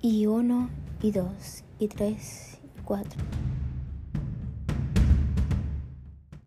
y uno, y dos, y tres, y cuatro.